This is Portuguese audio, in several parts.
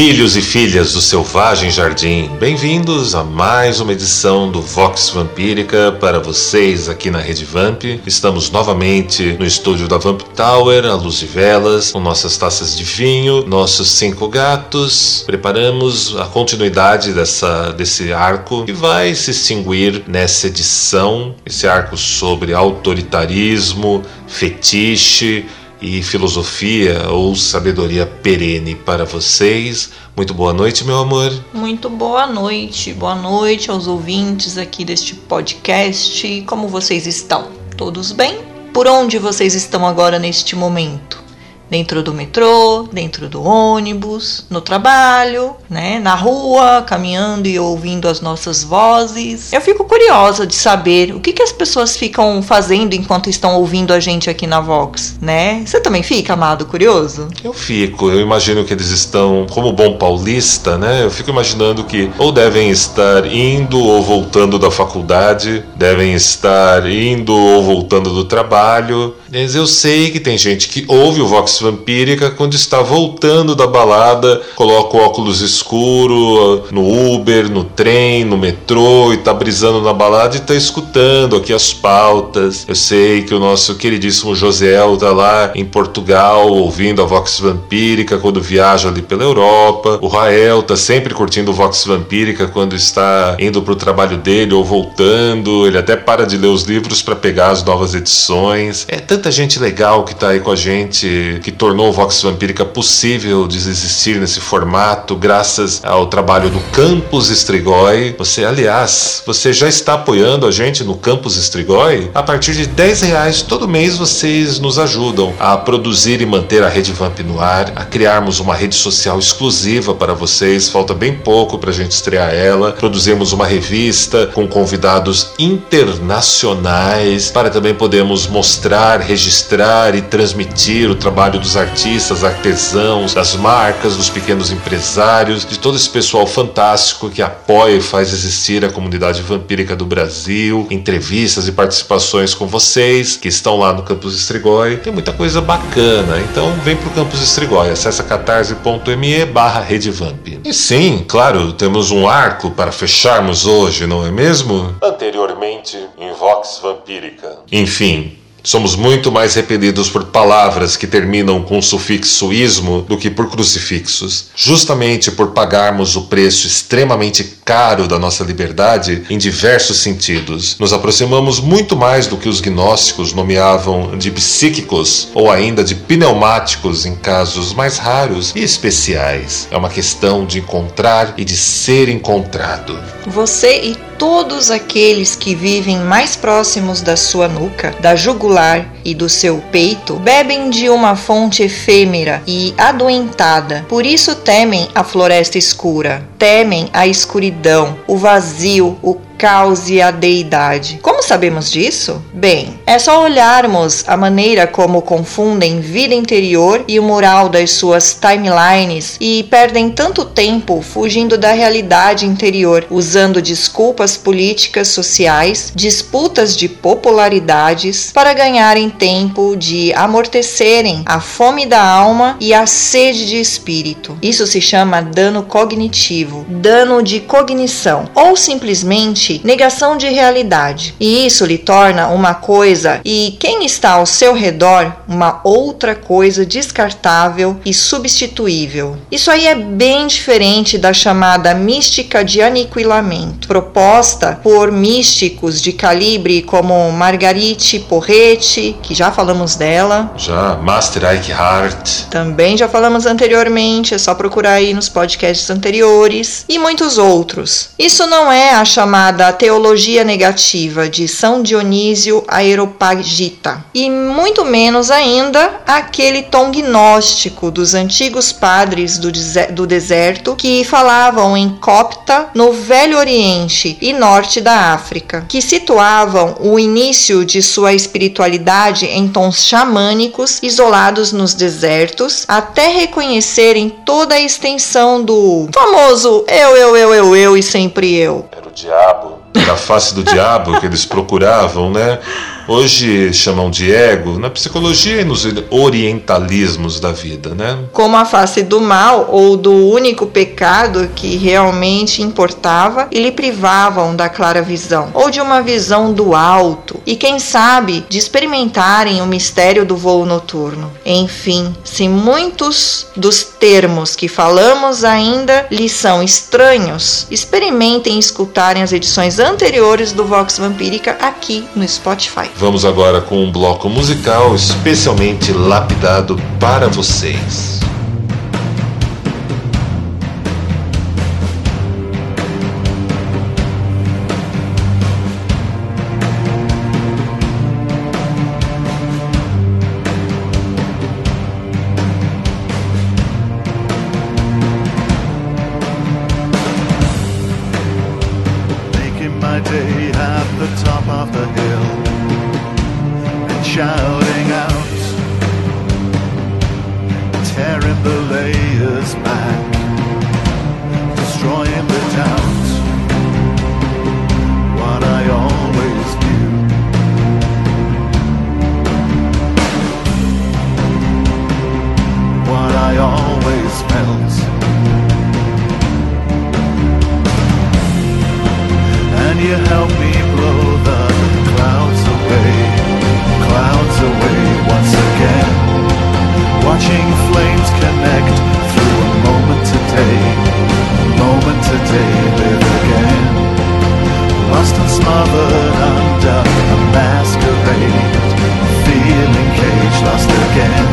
Filhos e filhas do Selvagem Jardim, bem-vindos a mais uma edição do Vox Vampírica para vocês aqui na Rede Vamp. Estamos novamente no estúdio da Vamp Tower, à luz de velas, com nossas taças de vinho, nossos cinco gatos. Preparamos a continuidade dessa, desse arco que vai se extinguir nessa edição, esse arco sobre autoritarismo, fetiche e filosofia ou sabedoria perene para vocês. Muito boa noite, meu amor. Muito boa noite. Boa noite aos ouvintes aqui deste podcast. Como vocês estão? Todos bem? Por onde vocês estão agora neste momento? Dentro do metrô, dentro do ônibus, no trabalho, né, na rua, caminhando e ouvindo as nossas vozes. Eu fico curiosa de saber o que, que as pessoas ficam fazendo enquanto estão ouvindo a gente aqui na Vox, né? Você também fica, amado, curioso? Eu fico, eu imagino que eles estão, como bom paulista, né? Eu fico imaginando que ou devem estar indo ou voltando da faculdade, devem estar indo ou voltando do trabalho. Mas eu sei que tem gente que ouve o Vox vampírica quando está voltando da balada, coloca o óculos escuro no Uber, no trem, no metrô e tá brisando na balada e tá escutando aqui as pautas. Eu sei que o nosso queridíssimo Josiel tá lá em Portugal ouvindo a Vox Vampírica quando viaja ali pela Europa. O Rael tá sempre curtindo Vox Vampírica quando está indo pro trabalho dele ou voltando. Ele até para de ler os livros para pegar as novas edições. É tanta gente legal que tá aí com a gente, que tornou o Vox Vampírica possível de existir nesse formato, graças ao trabalho do Campus Strigoi. Você, aliás, você já está apoiando a gente no Campus Strigoi? A partir de 10 reais todo mês vocês nos ajudam a produzir e manter a Rede Vamp no ar, a criarmos uma rede social exclusiva para vocês. Falta bem pouco para a gente estrear ela. Produzimos uma revista com convidados internacionais para também podermos mostrar, registrar e transmitir o trabalho dos artistas, artesãos, das marcas, dos pequenos empresários, de todo esse pessoal fantástico que apoia e faz existir a comunidade vampírica do Brasil, entrevistas e participações com vocês que estão lá no Campus Estrigói. Tem muita coisa bacana, então vem pro Campus Estrigói, acessa catarse.me barra redevamp. E sim, claro, temos um arco para fecharmos hoje, não é mesmo? Anteriormente em Vox Vampírica. Enfim, Somos muito mais repelidos por palavras que terminam com o sufixo ismo do que por crucifixos, justamente por pagarmos o preço extremamente caro da nossa liberdade em diversos sentidos. Nos aproximamos muito mais do que os gnósticos nomeavam de psíquicos ou ainda de pneumáticos em casos mais raros e especiais. É uma questão de encontrar e de ser encontrado. Você e todos aqueles que vivem mais próximos da sua nuca, da jugular e do seu peito, bebem de uma fonte efêmera e adoentada. Por isso temem a floresta escura, temem a escuridão, o vazio, o caos e a deidade. Como sabemos disso? Bem, é só olharmos a maneira como confundem vida interior e o moral das suas timelines e perdem tanto tempo fugindo da realidade interior, usando desculpas políticas sociais, disputas de popularidades para ganharem tempo de amortecerem a fome da alma e a sede de espírito. Isso se chama dano cognitivo, dano de cognição ou simplesmente negação de realidade. E isso lhe torna uma coisa e quem está ao seu redor uma outra coisa descartável e substituível. Isso aí é bem diferente da chamada mística de aniquilamento, proposta por místicos de calibre como Margarite Porrete, que já falamos dela. Já, Master Eckhart. Também já falamos anteriormente, é só procurar aí nos podcasts anteriores. E muitos outros. Isso não é a chamada da Teologia Negativa de São Dionísio Aeropagita, e muito menos ainda aquele tom gnóstico dos antigos padres do, deserto que falavam em copta no Velho Oriente e norte da África, que situavam o início de sua espiritualidade em tons xamânicos isolados nos desertos, até reconhecerem toda a extensão do famoso eu, eu, eu, eu, eu e sempre eu. Era o diabo, era a face do diabo que eles procuravam, né? Hoje chamam de ego, na psicologia e nos orientalismos da vida, né? Como a face do mal ou do único pecado que realmente importava e lhe privavam da clara visão, ou de uma visão do alto, e quem sabe de experimentarem o mistério do voo noturno. Enfim, se muitos dos termos que falamos ainda lhes são estranhos, experimentem escutarem as edições anteriores do Vox Vampírica aqui no Spotify. Vamos agora com um bloco musical especialmente lapidado para vocês. help me blow the clouds away, clouds away once again. Watching flames connect through a moment today, moment today, live again. Lost and smothered under a masquerade, feeling cage lost again.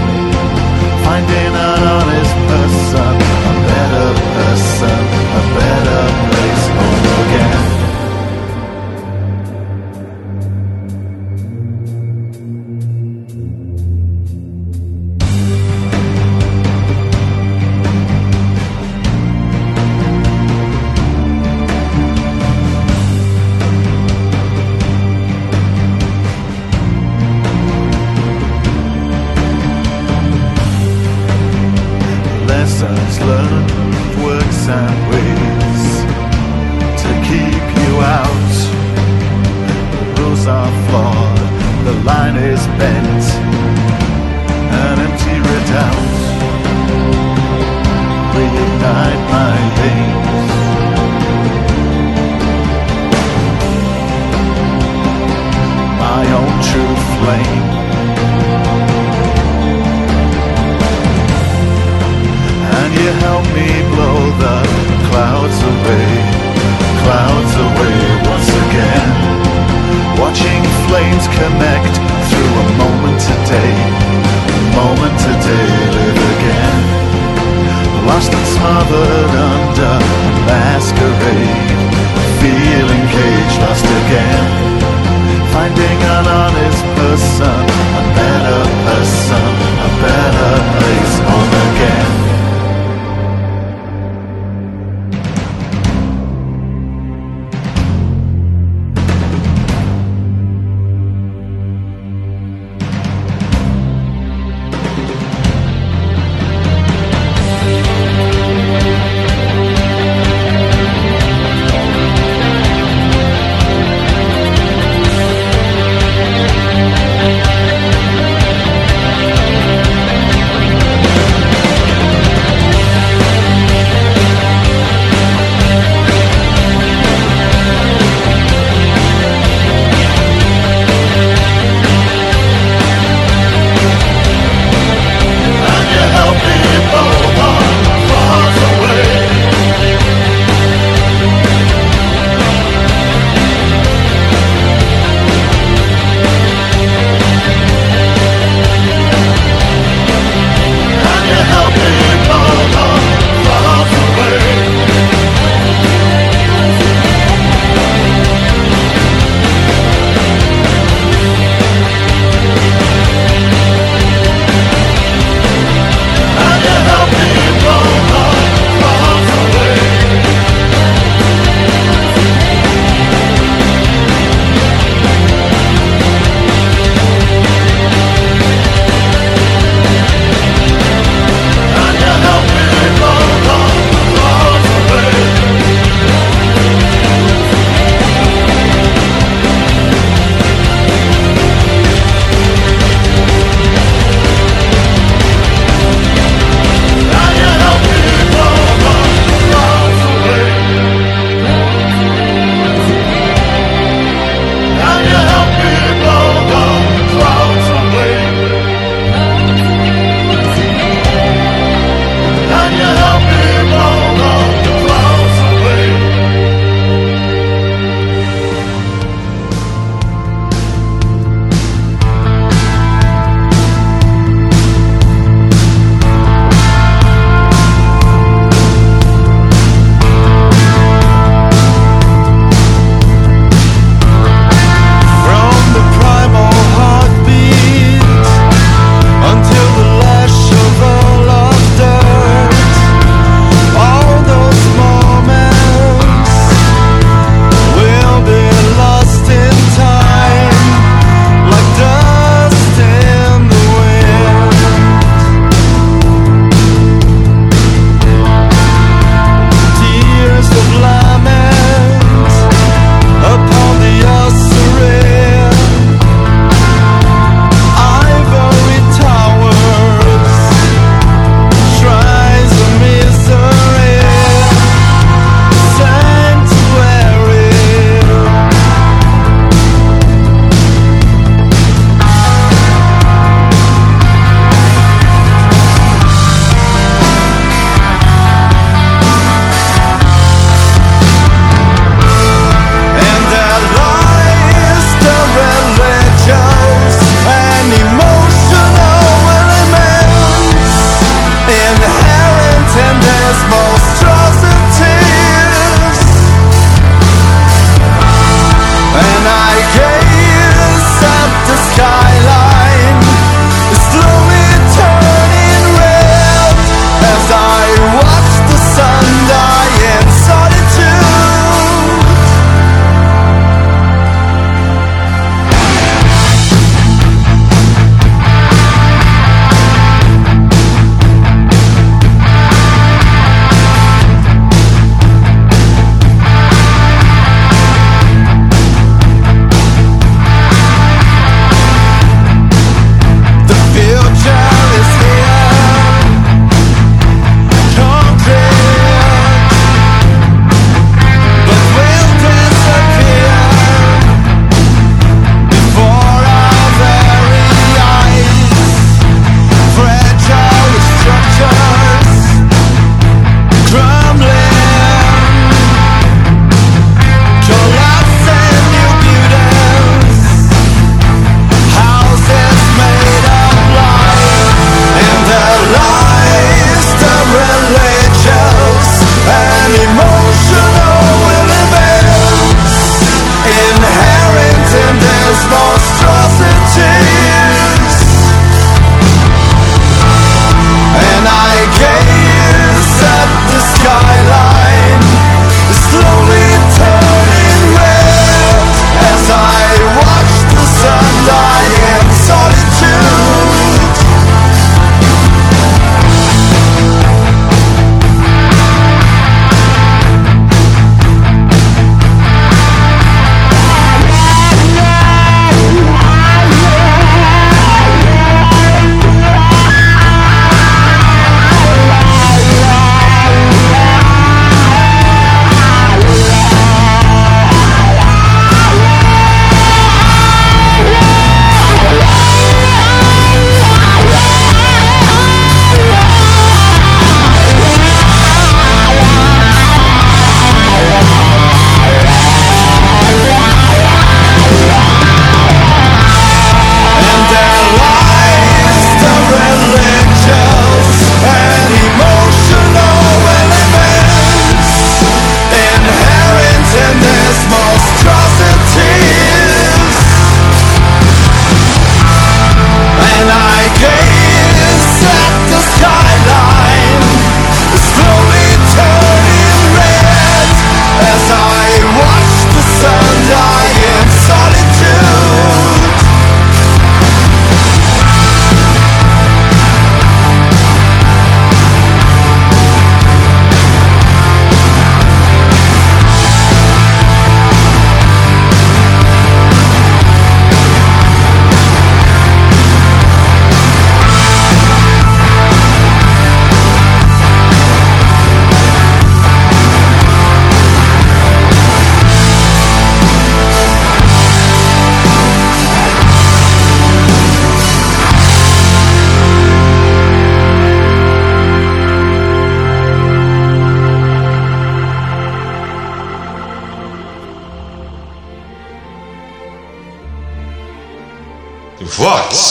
Finding an honest person, a better person, a better place home again.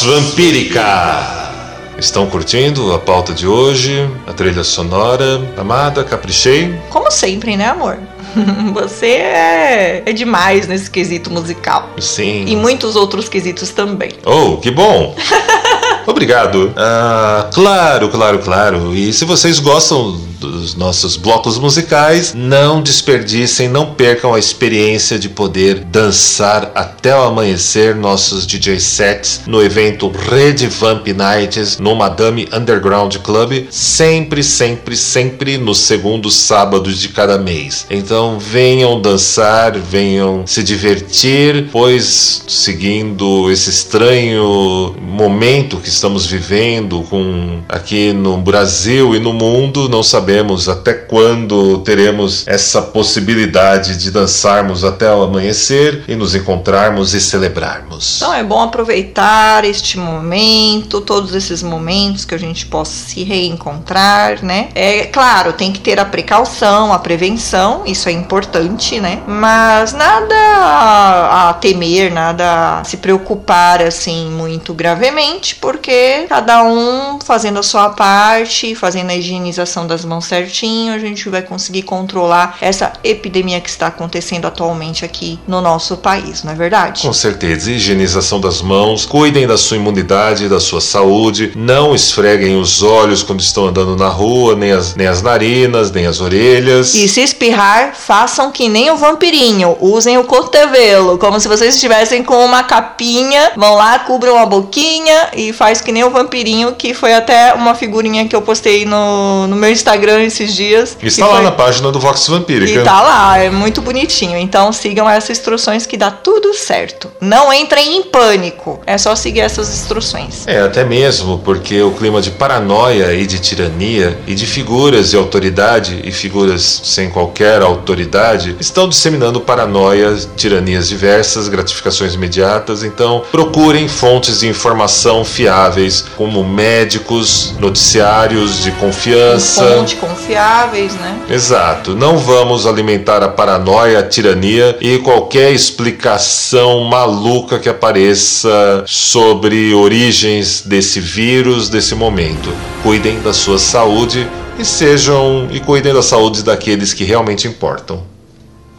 Vampírica! Estão curtindo a pauta de hoje, a trilha sonora? Amada, caprichei? Como sempre, né, amor? Você é, é demais nesse quesito musical. Sim. E muitos outros quesitos também. Oh, que bom! Obrigado. Ah, claro, claro, claro. E se vocês gostam dos nossos blocos musicais, não desperdicem, não percam a experiência de poder dançar até o amanhecer nossos DJ sets no evento Red Vamp Nights no Madame Underground Club, sempre, sempre, sempre nos segundos sábados de cada mês. Então venham dançar, venham se divertir, pois seguindo esse estranho momento que estamos vivendo com aqui no Brasil e no mundo, não sabemos até quando teremos essa possibilidade de dançarmos até o amanhecer e nos encontrarmos e celebrarmos. Então é bom aproveitar este momento, todos esses momentos que a gente possa se reencontrar, né? É claro, tem que ter a precaução, a prevenção, isso é importante, né? Mas nada a, a temer, nada a se preocupar assim muito gravemente, porque cada um fazendo a sua parte, fazendo a higienização das mãos certinho, a gente vai conseguir controlar essa epidemia que está acontecendo atualmente aqui no nosso país, não é verdade? Com certeza, higienização das mãos, cuidem da sua imunidade, da sua saúde, não esfreguem os olhos quando estão andando na rua, nem as, nem as narinas, nem as orelhas. E se espirrar, façam que nem o vampirinho. Usem o cotovelo, como se vocês estivessem com uma capinha. Vão lá, cubram a boquinha e faz que nem o vampirinho, que foi até uma figurinha que eu postei no, no meu Instagram esses dias. Está lá foi- na página do Vox Vampírica. E tá lá, é muito bonitinho. Então sigam essas instruções que dá tudo certo. Não entrem em pânico. É só seguir essas instruções. É, até mesmo porque o clima de paranoia e de tirania e de figuras de autoridade e figuras sem qualquer autoridade estão disseminando paranoias, tiranias diversas, gratificações imediatas. Então, procurem fontes de informação fiáveis, como médicos, noticiários de confiança. Fonte confiáveis, né? Exato. Não vamos alimentar a paranoia, a tirania e qualquer explicação maluca que apareça sobre origens desse vírus, desse momento. Cuidem da sua saúde e sejam e cuidem da saúde daqueles que realmente importam.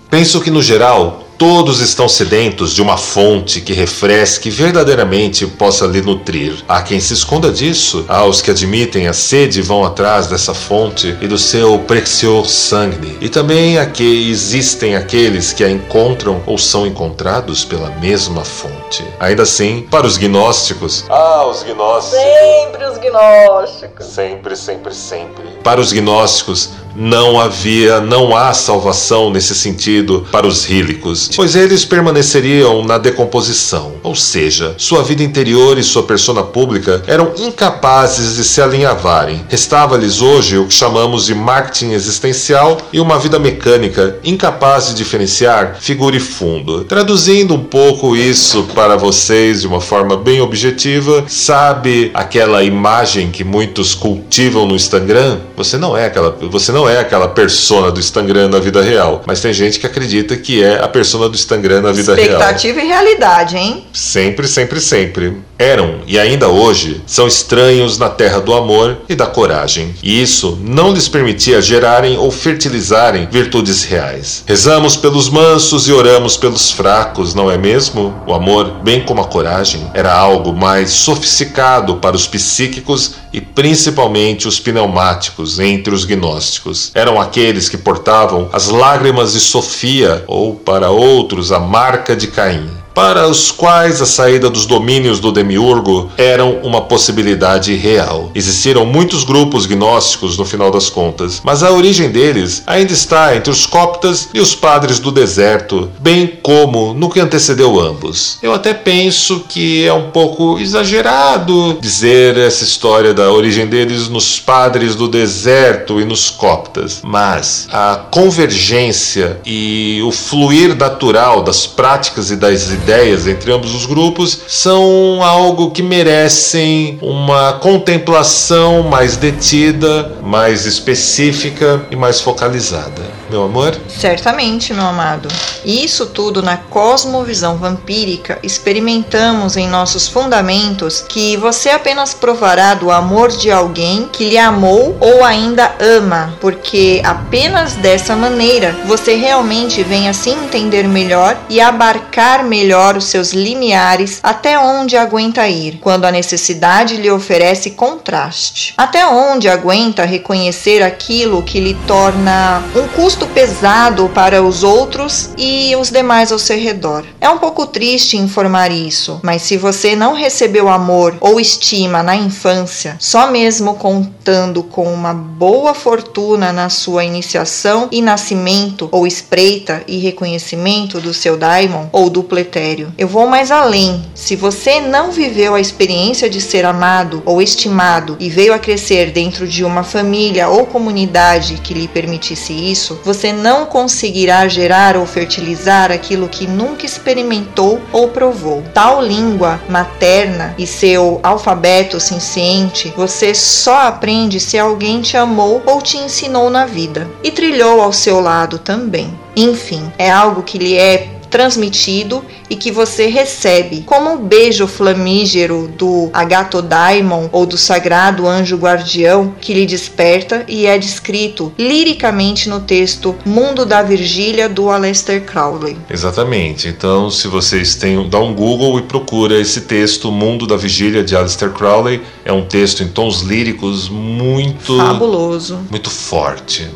Penso que no geral Todos estão sedentos de uma fonte que refresque e verdadeiramente possa lhe nutrir. Há quem se esconda disso, há os que admitem a sede e vão atrás dessa fonte e do seu precioso sangue. E também há que existem aqueles que a encontram ou são encontrados pela mesma fonte. Ainda assim, para os gnósticos, ah, os gnósticos, Sempre os gnósticos. sempre, sempre, sempre. Para os gnósticos, não havia, não há salvação nesse sentido para os rílicos, pois eles permaneceriam na decomposição, ou seja, sua vida interior e sua persona pública eram incapazes de se alinhavarem. Restava-lhes hoje o que chamamos de marketing existencial e uma vida mecânica incapaz de diferenciar figura e fundo. Traduzindo um pouco isso para vocês de uma forma bem objetiva, sabe aquela imagem que muitos cultivam no Instagram? Você não é aquela, você não é aquela persona do Instagram na vida real, mas tem gente que acredita que é a persona do Instagram na vida real. Expectativa e realidade, hein? Sempre, sempre, sempre. Eram e ainda hoje são estranhos na terra do amor e da coragem. E isso não lhes permitia gerarem ou fertilizarem virtudes reais. Rezamos pelos mansos e oramos pelos fracos, não é mesmo? O amor, bem como a coragem, era algo mais sofisticado para os psíquicos e principalmente os pneumáticos entre os gnósticos. Eram aqueles que portavam as lágrimas de Sofia ou, para outros, a marca de Caim para os quais a saída dos domínios do demiurgo eram uma possibilidade real. Existiram muitos grupos gnósticos no final das contas, mas a origem deles ainda está entre os coptas e os padres do deserto, bem como no que antecedeu ambos. Eu até penso que é um pouco exagerado dizer essa história da origem deles nos padres do deserto e nos coptas, mas a convergência e o fluir natural das práticas e das ideias ideias entre ambos os grupos são algo que merecem uma contemplação mais detida, mais específica e mais focalizada. Meu amor? Certamente, meu amado. Isso tudo na cosmovisão vampírica experimentamos em nossos fundamentos que você apenas provará do amor de alguém que lhe amou ou ainda ama, porque apenas dessa maneira você realmente vem a se entender melhor e abarcar melhor os seus limiares até onde aguenta ir, quando a necessidade lhe oferece contraste. Até onde aguenta reconhecer aquilo que lhe torna um custo pesado para os outros e os demais ao seu redor. É um pouco triste informar isso, mas se você não recebeu amor ou estima na infância, só mesmo contando com uma boa fortuna na sua iniciação e nascimento ou espreita e reconhecimento do seu daimon ou do pletério. Eu vou mais além. Se você não viveu a experiência de ser amado ou estimado e veio a crescer dentro de uma família ou comunidade que lhe permitisse isso, você não conseguirá gerar ou fertilizar aquilo que nunca experimentou ou provou. Tal língua materna e seu alfabeto ciente, você só aprende se alguém te amou ou te ensinou na vida e trilhou ao seu lado também. Enfim, é algo que lhe é transmitido e que você recebe, como o beijo flamígero do Agatodaimon ou do sagrado anjo guardião que lhe desperta e é descrito liricamente no texto Mundo da Virgília do Aleister Crowley. Exatamente. Então, se vocês têm, dá um Google e procura esse texto Mundo da Vigília de Aleister Crowley, é um texto em tons líricos muito Fabuloso. muito forte.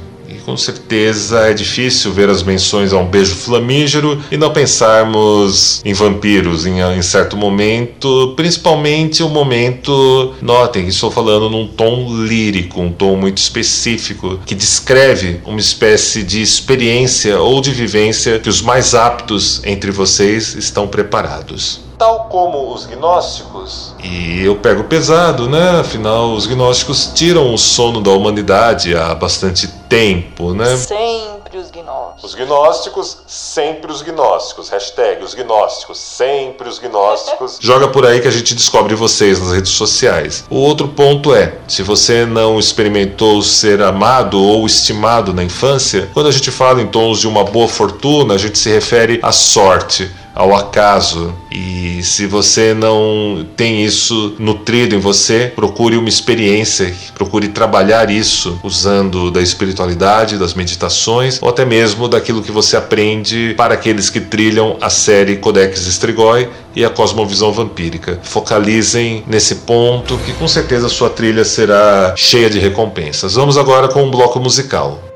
Com certeza é difícil ver as menções a um beijo flamígero e não pensarmos em vampiros em, em certo momento, principalmente o momento. Notem que estou falando num tom lírico, um tom muito específico, que descreve uma espécie de experiência ou de vivência que os mais aptos entre vocês estão preparados tal como os gnósticos. E eu pego pesado, né? Afinal, os gnósticos tiram o sono da humanidade há bastante tempo, né? Sempre os gnósticos. Os gnósticos, sempre os gnósticos. Hashtag os gnósticos, sempre os gnósticos. Joga por aí que a gente descobre vocês nas redes sociais. O outro ponto é: se você não experimentou ser amado ou estimado na infância, quando a gente fala em tons de uma boa fortuna, a gente se refere à sorte ao acaso. E se você não tem isso nutrido em você, procure uma experiência, procure trabalhar isso usando da espiritualidade, das meditações ou até mesmo daquilo que você aprende para aqueles que trilham a série Codex Strigoi e a Cosmovisão Vampírica. Focalizem nesse ponto que com certeza sua trilha será cheia de recompensas. Vamos agora com um bloco musical.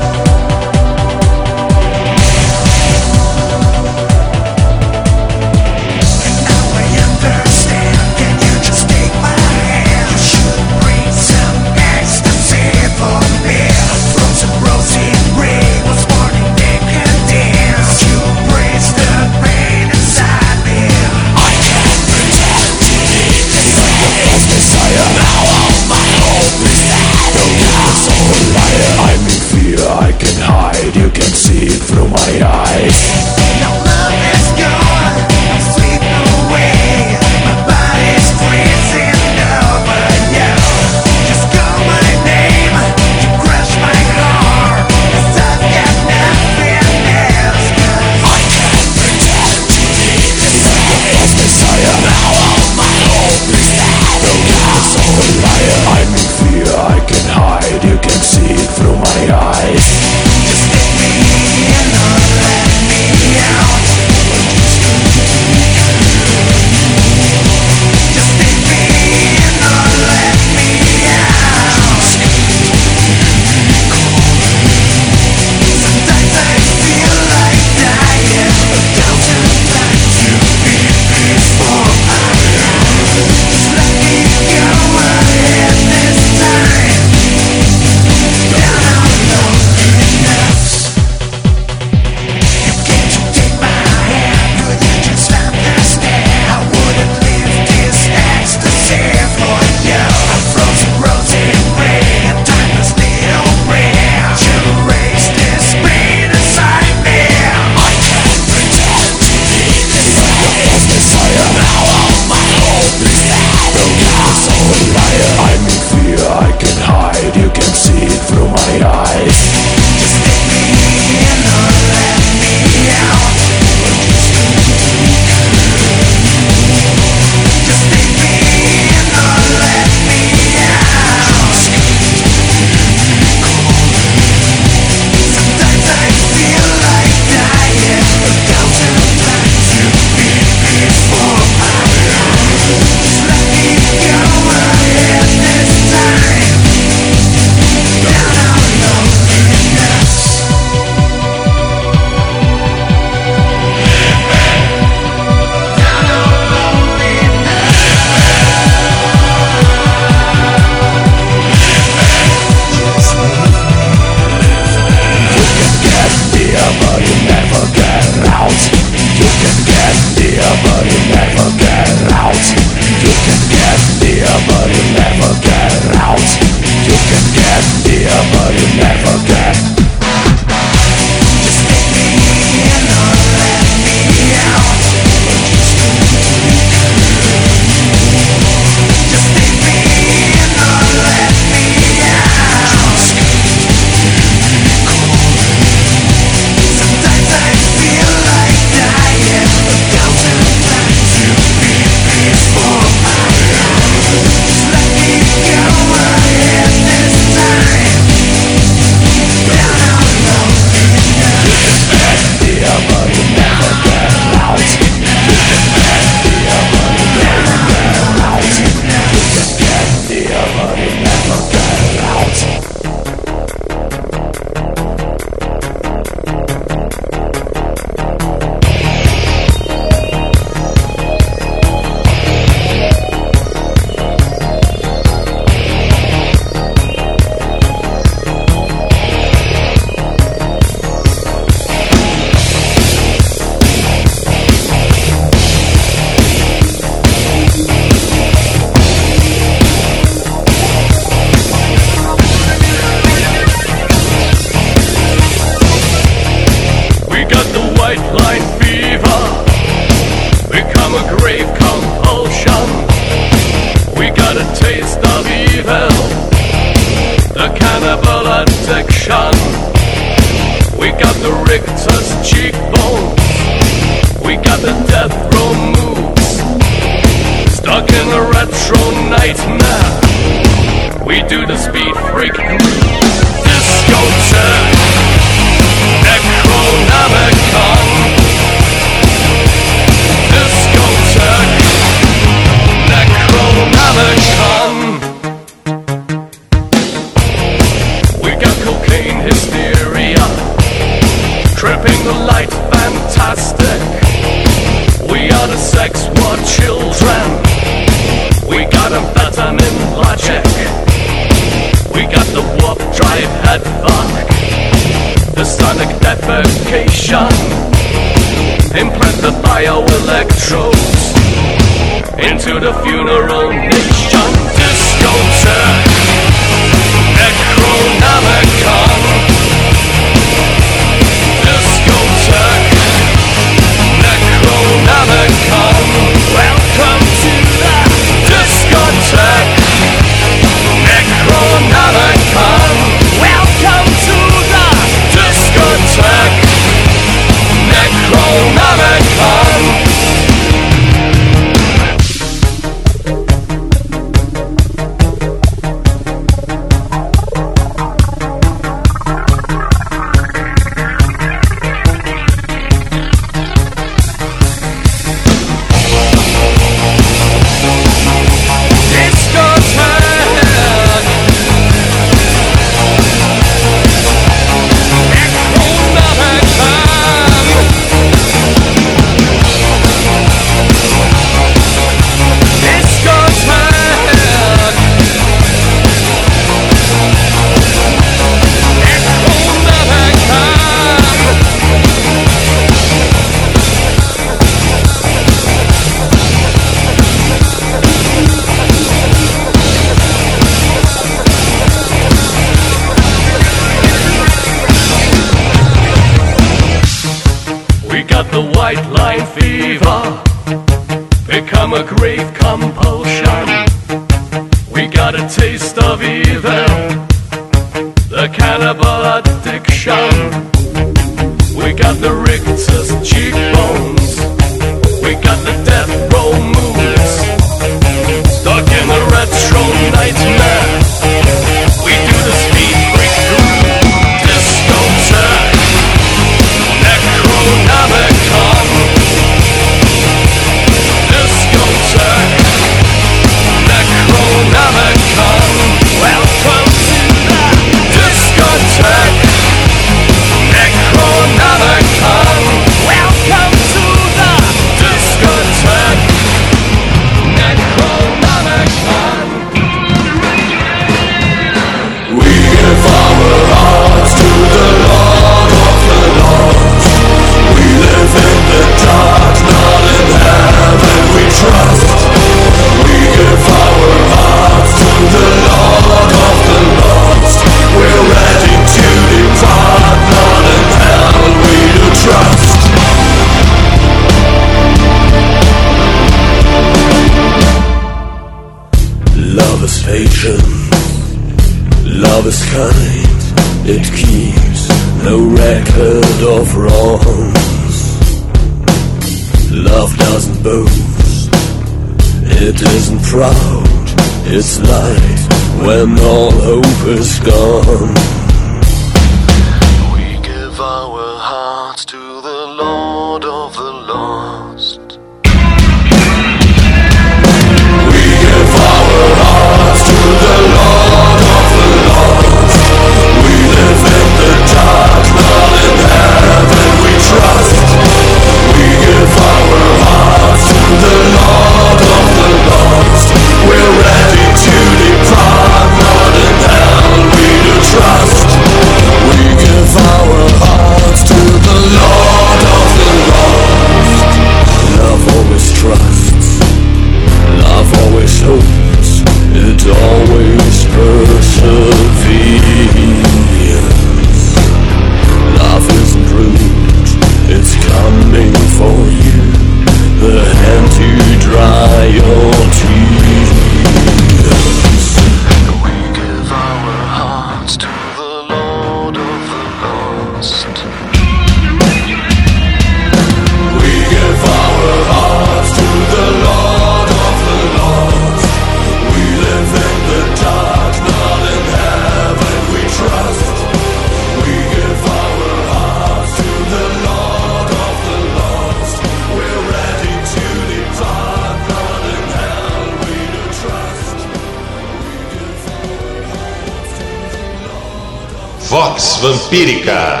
Vampírica.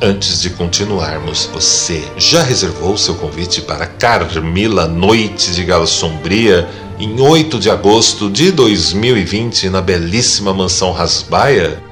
Antes de continuarmos, você já reservou seu convite para Carmila Noite de Gala Sombria em 8 de agosto de 2020 na belíssima mansão Rasbaia?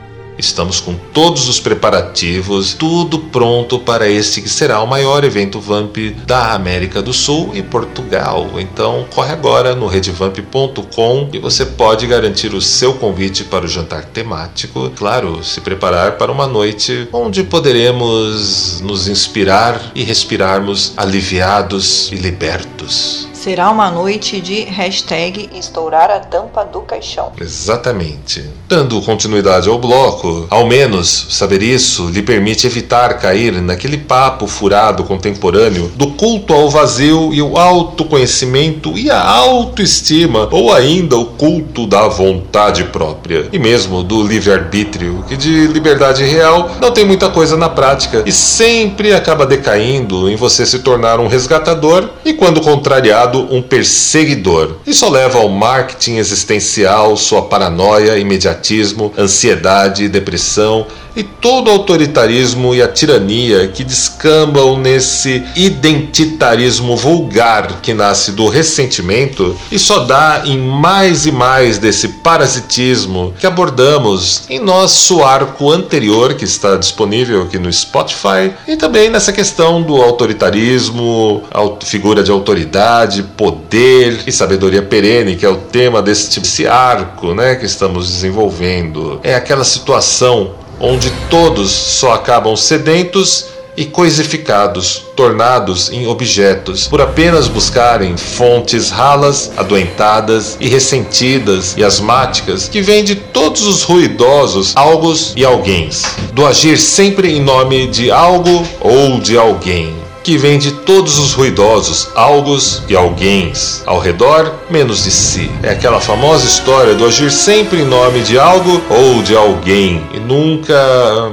Estamos com todos os preparativos, tudo pronto para este que será o maior evento Vamp da América do Sul e Portugal. Então corre agora no redvamp.com e você pode garantir o seu convite para o jantar temático. Claro, se preparar para uma noite onde poderemos nos inspirar e respirarmos aliviados e libertos. Será uma noite de hashtag estourar a tampa do caixão. Exatamente. Dando continuidade ao bloco, ao menos saber isso lhe permite evitar cair naquele papo furado contemporâneo do culto ao vazio e o autoconhecimento e a autoestima, ou ainda o culto da vontade própria, e mesmo do livre-arbítrio, que de liberdade real não tem muita coisa na prática e sempre acaba decaindo em você se tornar um resgatador e, quando contrariado, um perseguidor. Isso leva ao marketing existencial, sua paranoia, imediatismo, ansiedade, depressão e todo o autoritarismo e a tirania que descambam nesse identitarismo vulgar que nasce do ressentimento e só dá em mais e mais desse parasitismo que abordamos em nosso arco anterior que está disponível aqui no Spotify e também nessa questão do autoritarismo, figura de autoridade, poder e sabedoria perene que é o tema desse, arco, né, que estamos desenvolvendo. É aquela situação onde todos só acabam sedentos e coisificados, tornados em objetos, por apenas buscarem fontes ralas, adoentadas e ressentidas e asmáticas que vêm de todos os ruidosos algos e alguéms, do agir sempre em nome de algo ou de alguém que vem de todos os ruidosos, algos e alguéms, ao redor, menos de si. É aquela famosa história do agir sempre em nome de algo ou de alguém, e nunca,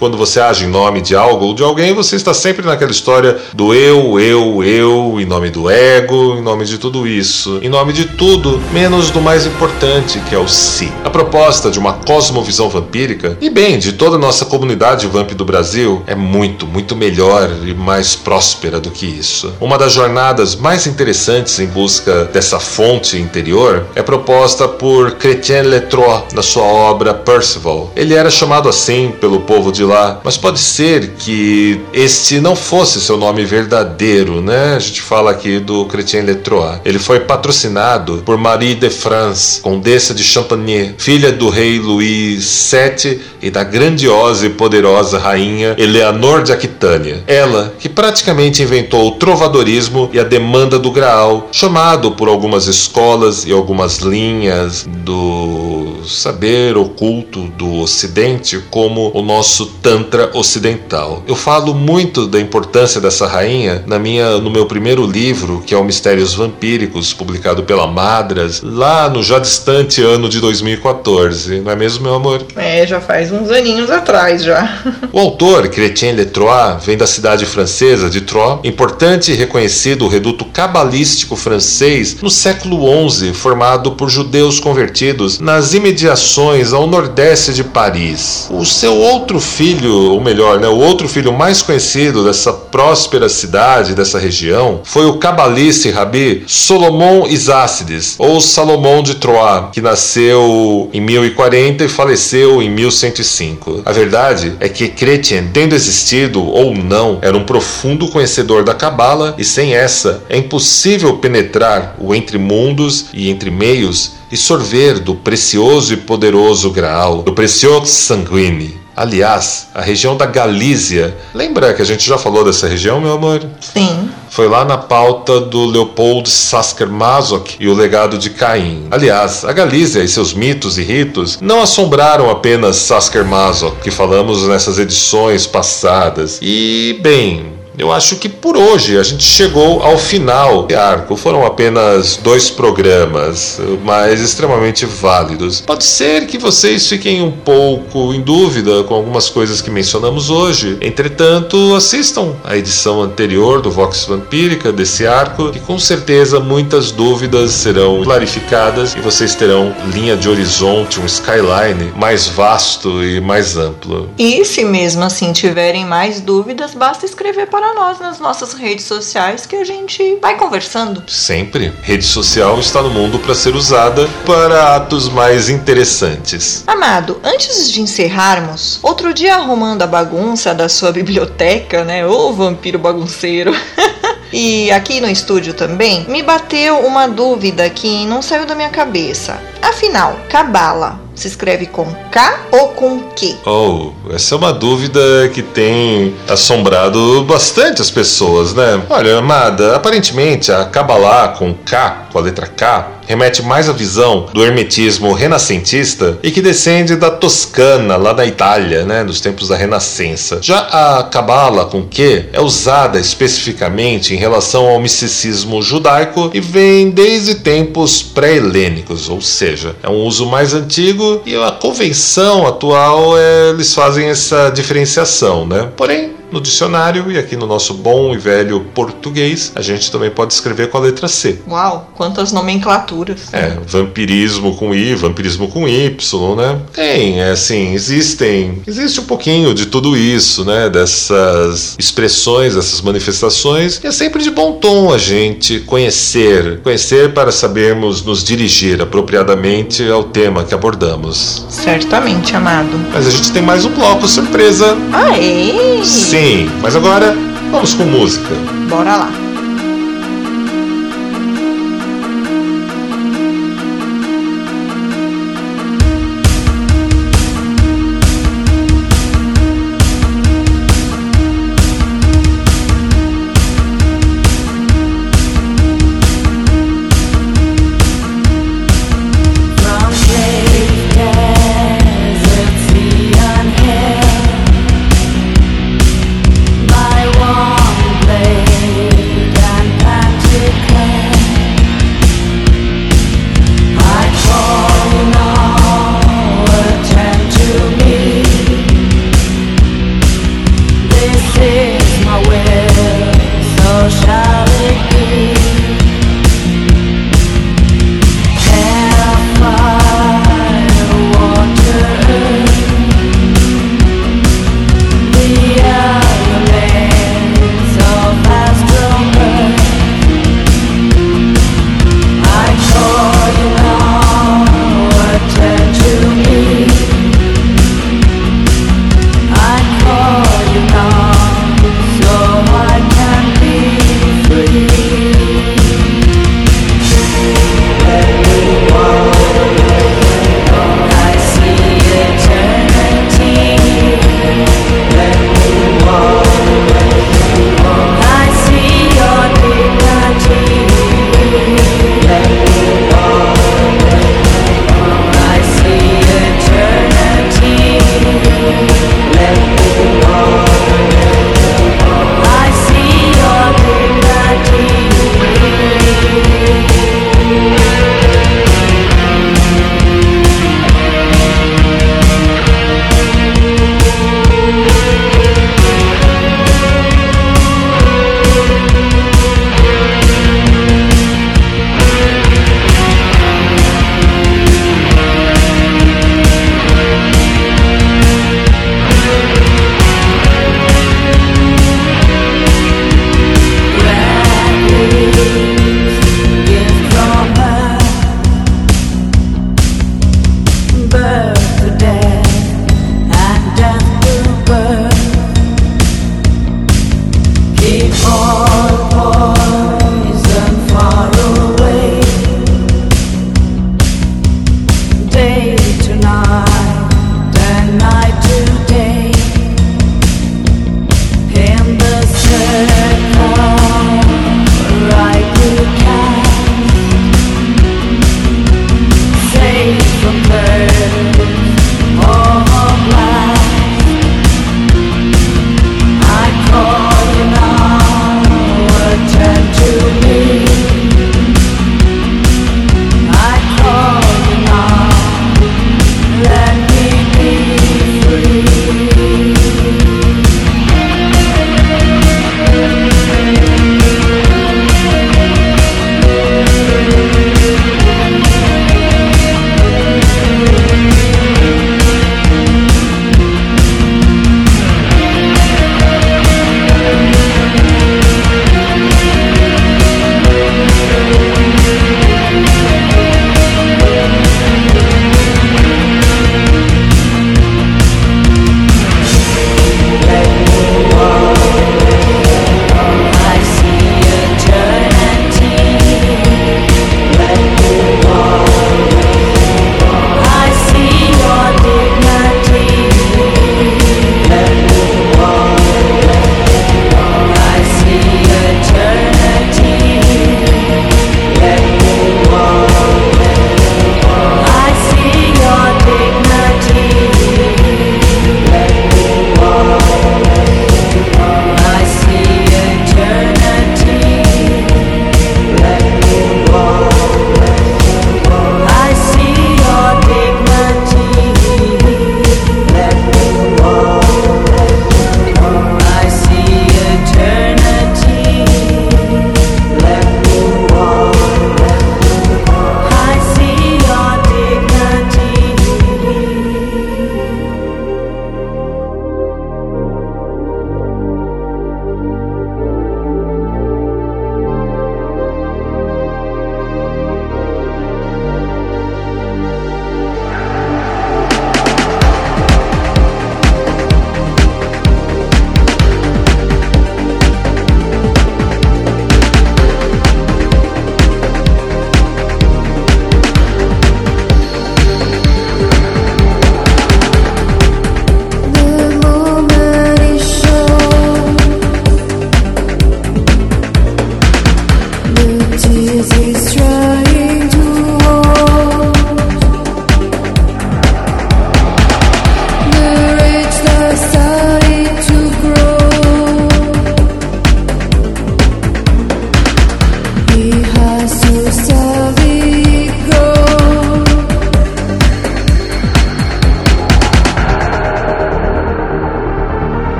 quando você age em nome de algo ou de alguém, você está sempre naquela história do eu, eu, eu, em nome do ego, em nome de tudo isso, em nome de tudo, menos do mais importante, que é o si. A proposta de uma cosmovisão vampírica, e bem, de toda a nossa comunidade vamp do Brasil, é muito, muito melhor e mais próspera do que isso. Uma das jornadas mais interessantes em busca dessa fonte interior é proposta por Chrétien Letroy na sua obra Percival. Ele era chamado assim pelo povo de lá, mas pode ser que este não fosse seu nome verdadeiro, né? A gente fala aqui do Chrétien Letroy. Ele foi patrocinado por Marie de France, condessa de Champagne, filha do rei Luís VII e da grandiosa e poderosa rainha Eleanor de Aquitânia. Ela, que praticamente inventou o trovadorismo e a demanda do Graal, chamado por algumas escolas e algumas linhas do saber oculto do Ocidente como o nosso Tantra ocidental. Eu falo muito da importância dessa rainha na minha, no meu primeiro livro, que é o Mistérios Vampíricos, publicado pela Madras, lá no já distante ano de 2014. Não é mesmo, meu amor? É, já faz uns aninhos atrás já. O autor, Chrétien Letroy, vem da cidade francesa de Troyes, importante e reconhecido reduto cabalístico francês no século XI, formado por judeus convertidos nas imediações ao nordeste de Paris. O seu outro filho, ou melhor, né, o outro filho mais conhecido dessa próspera cidade, dessa região, foi o cabalista e rabi Solomon Isácides, ou Salomão de Troyes, que nasceu em 1040 e faleceu em 1105. A verdade é que Chrétien, tendo existido ou não, era um profundo conhecedor da Cabala e sem essa é impossível penetrar o entre mundos e entre meios e sorver do precioso e poderoso Graal, do precioso sanguine. Aliás, a região da Galícia, lembra que a gente já falou dessa região, meu amor? Sim. Foi lá na pauta do Leopold Sasker Masoch e o legado de Caim. Aliás, a Galícia e seus mitos e ritos não assombraram apenas Sasker Masoch, que falamos nessas edições passadas. E, bem, eu acho que por hoje a gente chegou ao final do arco. Foram apenas dois programas, mas extremamente válidos. Pode ser que vocês fiquem um pouco em dúvida com algumas coisas que mencionamos hoje. Entretanto, assistam a edição anterior do Vox Vampírica desse arco, que com certeza muitas dúvidas serão clarificadas e vocês terão linha de horizonte, um skyline mais vasto e mais amplo. E se mesmo assim tiverem mais dúvidas, basta escrever para nós nas nossas redes sociais que a gente vai conversando. Sempre. Rede social está no mundo para ser usada para atos mais interessantes. Amado, antes de encerrarmos, outro dia arrumando a bagunça da sua biblioteca, né? Ô vampiro bagunceiro. E aqui no estúdio também, me bateu uma dúvida que não saiu da minha cabeça. Afinal, cabala se escreve com K ou com Q? Oh, essa é uma dúvida que tem assombrado bastante as pessoas, né? Olha, amada, aparentemente a Kabbalah com K, com a letra K, remete mais à visão do hermetismo renascentista e que descende da Toscana, lá da Itália, né, nos tempos da Renascença. Já a Cabala com Q é usada especificamente em relação ao misticismo judaico e vem desde tempos pré-helênicos, ou seja, é um uso mais antigo e a convenção atual é, eles fazem essa diferenciação, né? Porém, no dicionário e aqui no nosso bom e velho português, a gente também pode escrever com a letra C. Uau, quantas nomenclaturas. É, vampirismo com I, vampirismo com Y, né? Tem, é assim, existem, existe um pouquinho de tudo isso, né? Dessas expressões, dessas manifestações. E é sempre de bom tom a gente conhecer, conhecer para sabermos nos dirigir apropriadamente ao tema que abordamos. Certamente, amado. Mas a gente tem mais um bloco surpresa. Aê! Sim, mas agora vamos com música. Bora lá.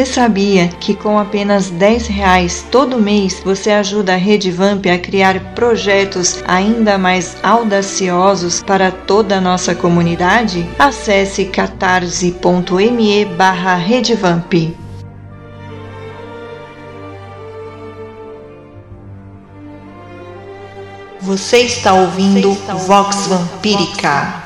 Você sabia que com apenas 10 reais todo mês você ajuda a Rede Vamp a criar projetos ainda mais audaciosos para toda a nossa comunidade? Acesse catarse.me barra Redevamp. Você está ouvindo Vox Vampírica.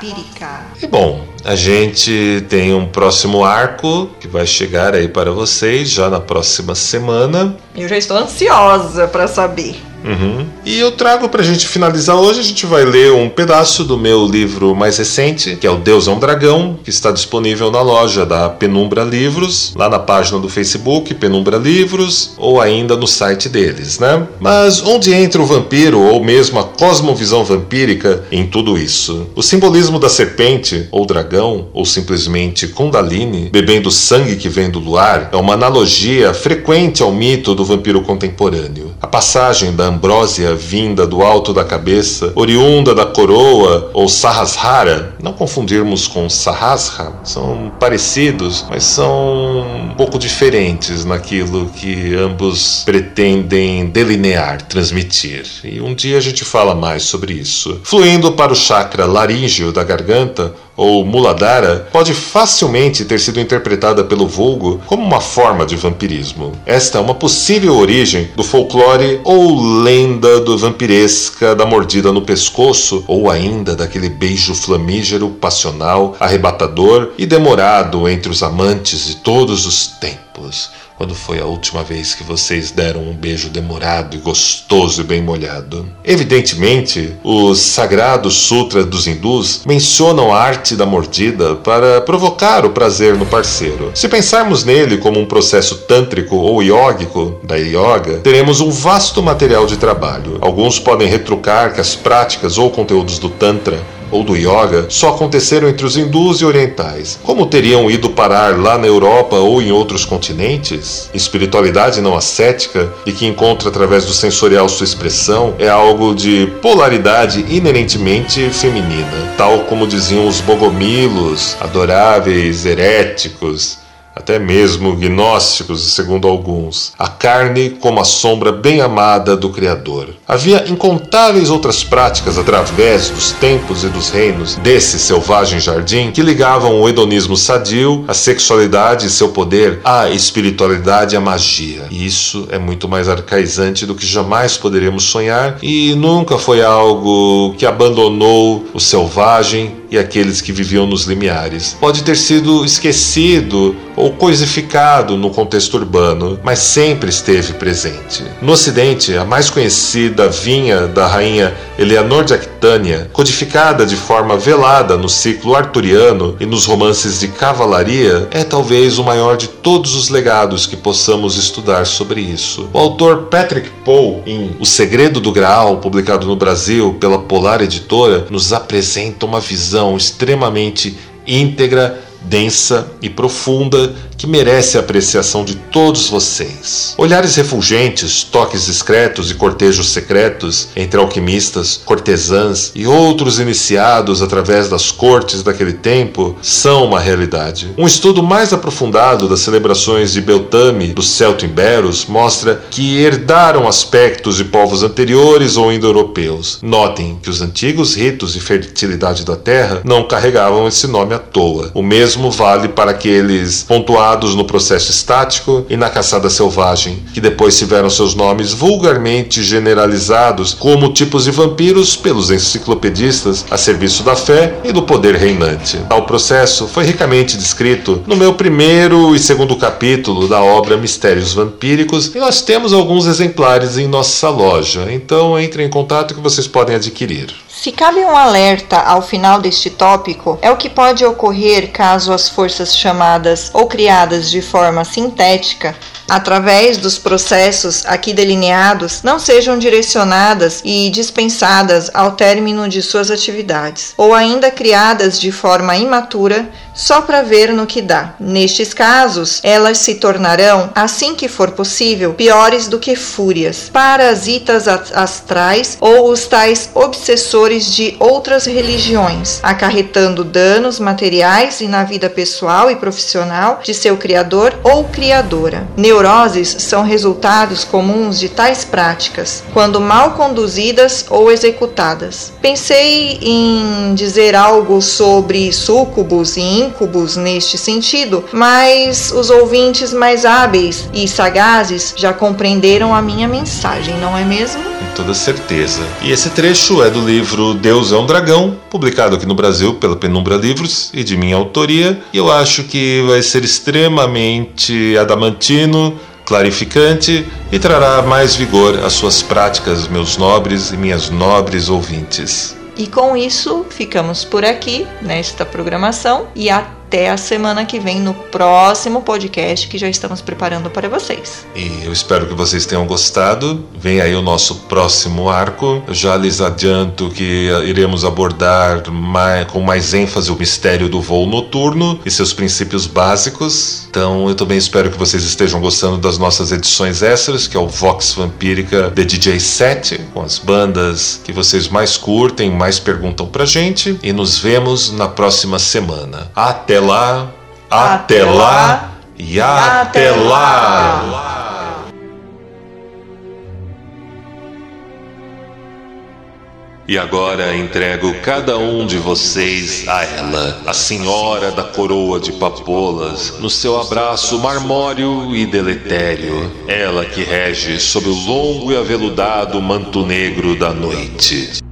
E bom, a gente tem um próximo arco que vai chegar aí para vocês já na próxima semana. Eu já estou ansiosa para saber. Uhum. E eu trago pra gente finalizar hoje, a gente vai ler um pedaço do meu livro mais recente, que é O Deus é um Dragão, que está disponível na loja da Penumbra Livros, lá na página do Facebook, Penumbra Livros, ou ainda no site deles, né? Mas onde entra o vampiro, ou mesmo a cosmovisão vampírica em tudo isso? O simbolismo da serpente, ou dragão, ou simplesmente Kundalini, bebendo sangue que vem do luar, é uma analogia frequente ao mito do vampiro contemporâneo. A passagem da ambrósia vinda do alto da cabeça, oriunda da coroa ou Sahasrara, não confundirmos com Sahasra, são parecidos, mas são um pouco diferentes naquilo que ambos pretendem delinear, transmitir. E um dia a gente fala mais sobre isso. Fluindo para o chakra laríngeo da garganta, ou Muladhara pode facilmente ter sido interpretada pelo vulgo como uma forma de vampirismo. Esta é uma possível origem do folclore ou lenda do vampiresca da mordida no pescoço ou ainda daquele beijo flamígero, passional, arrebatador e demorado entre os amantes de todos os tempos. Quando foi a última vez que vocês deram um beijo demorado e gostoso e bem molhado? Evidentemente, os sagrados sutras dos hindus mencionam a arte da mordida para provocar o prazer no parceiro. Se pensarmos nele como um processo tântrico ou iógico da yoga, teremos um vasto material de trabalho. Alguns podem retrucar que as práticas ou conteúdos do tantra ou do yoga só aconteceram entre os hindus e orientais. Como teriam ido parar lá na Europa ou em outros continentes? Espiritualidade não ascética e que encontra através do sensorial sua expressão é algo de polaridade inerentemente feminina, tal como diziam os bogomilos, adoráveis heréticos até mesmo gnósticos, segundo alguns, a carne como a sombra bem amada do Criador. Havia incontáveis outras práticas através dos tempos e dos reinos desse selvagem jardim que ligavam o hedonismo sadio, a sexualidade e seu poder à espiritualidade e à magia. E isso é muito mais arcaizante do que jamais poderíamos sonhar e nunca foi algo que abandonou o selvagem e aqueles que viviam nos limiares. Pode ter sido esquecido ou coisificado no contexto urbano, mas sempre esteve presente. No Ocidente, a mais conhecida vinha da rainha Eleanor de Aquitânia, codificada de forma velada no ciclo arturiano e nos romances de cavalaria, é talvez o maior de todos os legados que possamos estudar sobre isso. O autor Patrick Poe, em O Segredo do Graal, publicado no Brasil pela Polar Editora, nos apresenta uma visão extremamente íntegra densa e profunda que merece a apreciação de todos vocês. Olhares refulgentes, toques discretos e cortejos secretos entre alquimistas, cortesãs e outros iniciados através das cortes daquele tempo são uma realidade. Um estudo mais aprofundado das celebrações de Beltame dos Celto-Imberos mostra que herdaram aspectos de povos anteriores ou indo-europeus. Notem que os antigos ritos de fertilidade da terra não carregavam esse nome à toa. O mesmo vale para aqueles pontuados no processo estático e na caçada selvagem, que depois tiveram seus nomes vulgarmente generalizados como tipos de vampiros pelos enciclopedistas a serviço da fé e do poder reinante. Tal processo foi ricamente descrito no meu primeiro e segundo capítulo da obra Mistérios Vampíricos e nós temos alguns exemplares em nossa loja, então entre em contato que vocês podem adquirir. Se cabe um alerta ao final deste tópico, é o que pode ocorrer caso as forças chamadas ou criadas de forma sintética através dos processos aqui delineados, não sejam direcionadas e dispensadas ao término de suas atividades, ou ainda criadas de forma imatura só para ver no que dá. Nestes casos, elas se tornarão, assim que for possível, piores do que fúrias, parasitas astrais ou os tais obsessores de outras religiões, acarretando danos materiais e na vida pessoal e profissional de seu criador ou criadora. Neuroses são resultados comuns de tais práticas, quando mal conduzidas ou executadas. Pensei em dizer algo sobre súcubos e íncubos neste sentido, mas os ouvintes mais hábeis e sagazes já compreenderam a minha mensagem, não é mesmo? Toda certeza. E esse trecho é do livro Deus é um Dragão, publicado aqui no Brasil pela Penumbra Livros e de minha autoria. E eu acho que vai ser extremamente adamantino, clarificante e trará mais vigor às suas práticas, meus nobres e minhas nobres ouvintes. E com isso, ficamos por aqui nesta programação e até a semana que vem no próximo podcast que já estamos preparando para vocês. E eu espero que vocês tenham gostado. Vem aí o nosso próximo arco. Já lhes adianto que iremos abordar mais, com mais ênfase o mistério do voo noturno e seus princípios básicos. Então eu também espero que vocês estejam gostando das nossas edições extras, que é o Vox Vampírica The DJ 7, com as bandas que vocês mais curtem, mais perguntam pra gente. E nos vemos na próxima semana. Até lá, até, Até lá, lá, e até, até lá. lá. E agora entrego cada um de vocês a ela, a senhora da coroa de papolas, no seu abraço marmório e deletério, ela que rege sob o longo e aveludado manto negro da noite.